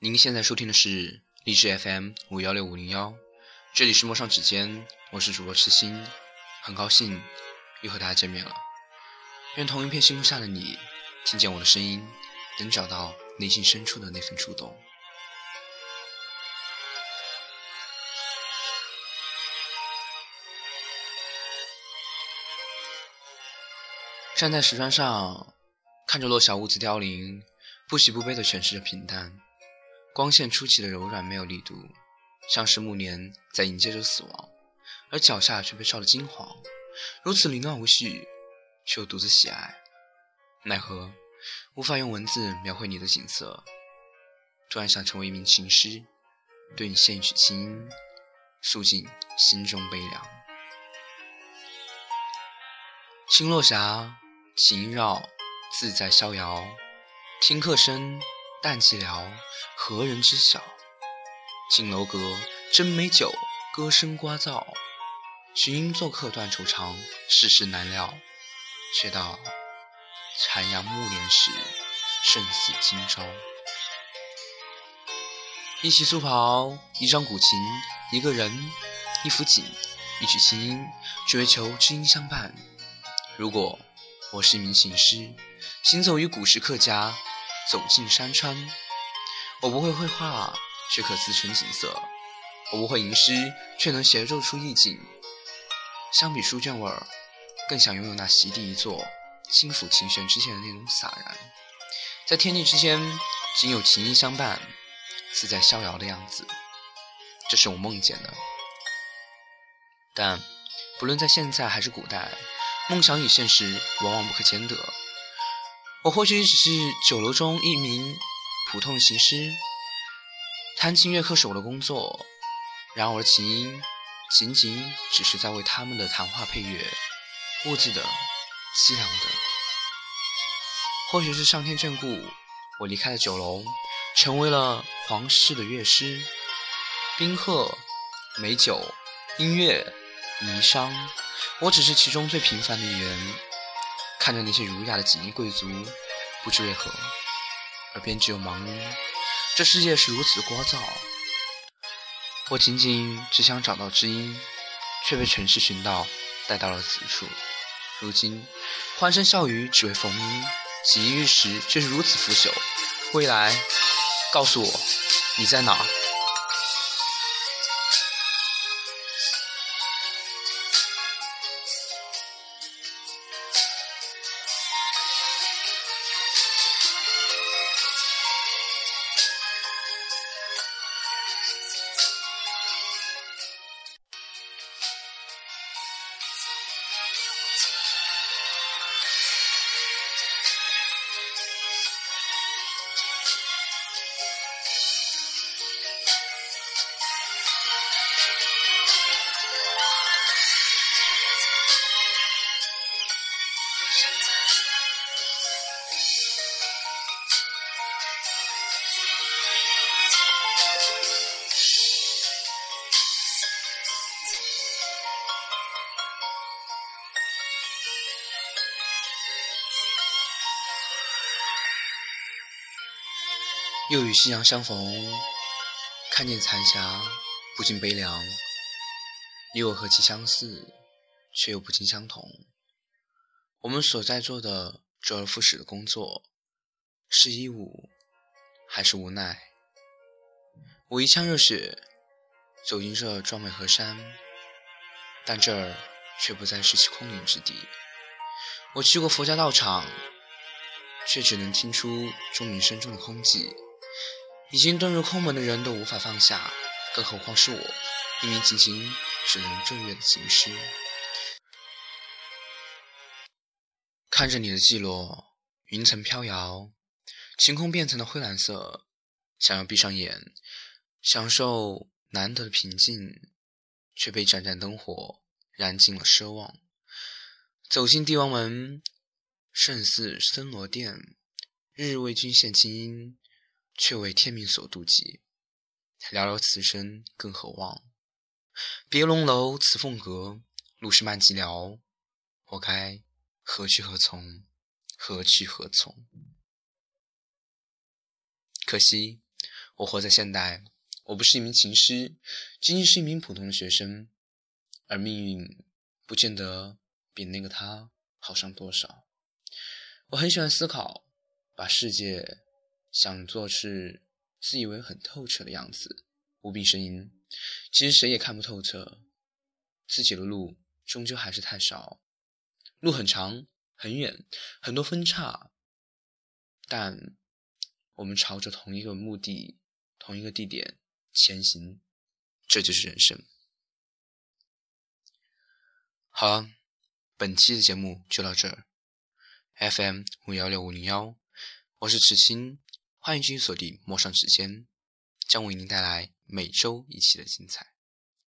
您现在收听的是荔枝 FM 五幺六五零幺，这里是陌上指尖，我是主播痴心，很高兴又和大家见面了。愿同一片星空下的你，听见我的声音，能找到内心深处的那份触动。站在石砖上，看着落小屋子凋零，不喜不悲的诠释着平淡。光线出奇的柔软，没有力度，像是暮年在迎接着死亡，而脚下却被照得金黄，如此凌乱无序，却又独自喜爱。奈何无法用文字描绘你的景色，突然想成为一名琴师，对你献一曲清音，诉尽心中悲凉。青落霞，琴绕，自在逍遥，听客声。淡寂寥，何人知晓？锦楼阁，斟美酒，歌声聒噪。寻音作客断愁肠，世事难料。却道残阳暮年时，胜似今朝。一袭素袍，一张古琴，一个人，一幅景，一曲清音，只为求知音相伴。如果我是一名琴师，行走于古时客家。走进山川，我不会绘画，却可自成景色；我不会吟诗，却能写奏出意境。相比书卷味儿，更想拥有那席地一坐、轻抚琴弦之间的那种洒然，在天地之间仅有琴音相伴，自在逍遥的样子。这是我梦见的。但不论在现在还是古代，梦想与现实往往不可兼得。我或许只是酒楼中一名普通的琴师，弹琴乐客是我的工作。然而琴音仅仅只是在为他们的谈话配乐，兀自的、凄凉的。或许是上天眷顾，我离开了酒楼，成为了皇室的乐师。宾客、美酒、音乐、霓裳，我只是其中最平凡的一员。看着那些儒雅的锦衣贵族，不知为何，耳边只有忙音。这世界是如此聒噪，我仅仅只想找到知音，却被尘世寻到，带到了此处。如今欢声笑语只为逢音，锦衣玉食却是如此腐朽。未来，告诉我，你在哪？又与夕阳相逢，看见残霞，不禁悲凉。你我何其相似，却又不尽相同。我们所在做的周而复始的工作，是义务还是无奈？我一腔热血走进这壮美河山，但这儿却不再是其空灵之地。我去过佛家道场，却只能听出钟鸣声中的空寂。已经遁入空门的人都无法放下，更何况是我，一名仅仅只能正月的琴师。看着你的寂落，云层飘摇，晴空变成了灰蓝色，想要闭上眼，享受难得的平静，却被盏盏灯火燃尽了奢望。走进帝王门，胜似森罗殿，日日为君献清音。却为天命所妒忌，寥寥此生更何望？别龙楼辞凤阁，路是漫寂寥，我该何去何从？何去何从？可惜我活在现代，我不是一名琴师，仅仅是一名普通的学生，而命运不见得比那个他好上多少。我很喜欢思考，把世界想做事自以为很透彻的样子，无病呻吟。其实谁也看不透彻，自己的路终究还是太少。路很长很远，很多分岔，但我们朝着同一个目的。同一个地点前行，这就是人生。好了，本期的节目就到这儿。FM 五幺六五零幺，我是池青，欢迎继续锁定陌上时间，将为您带来每周一期的精彩。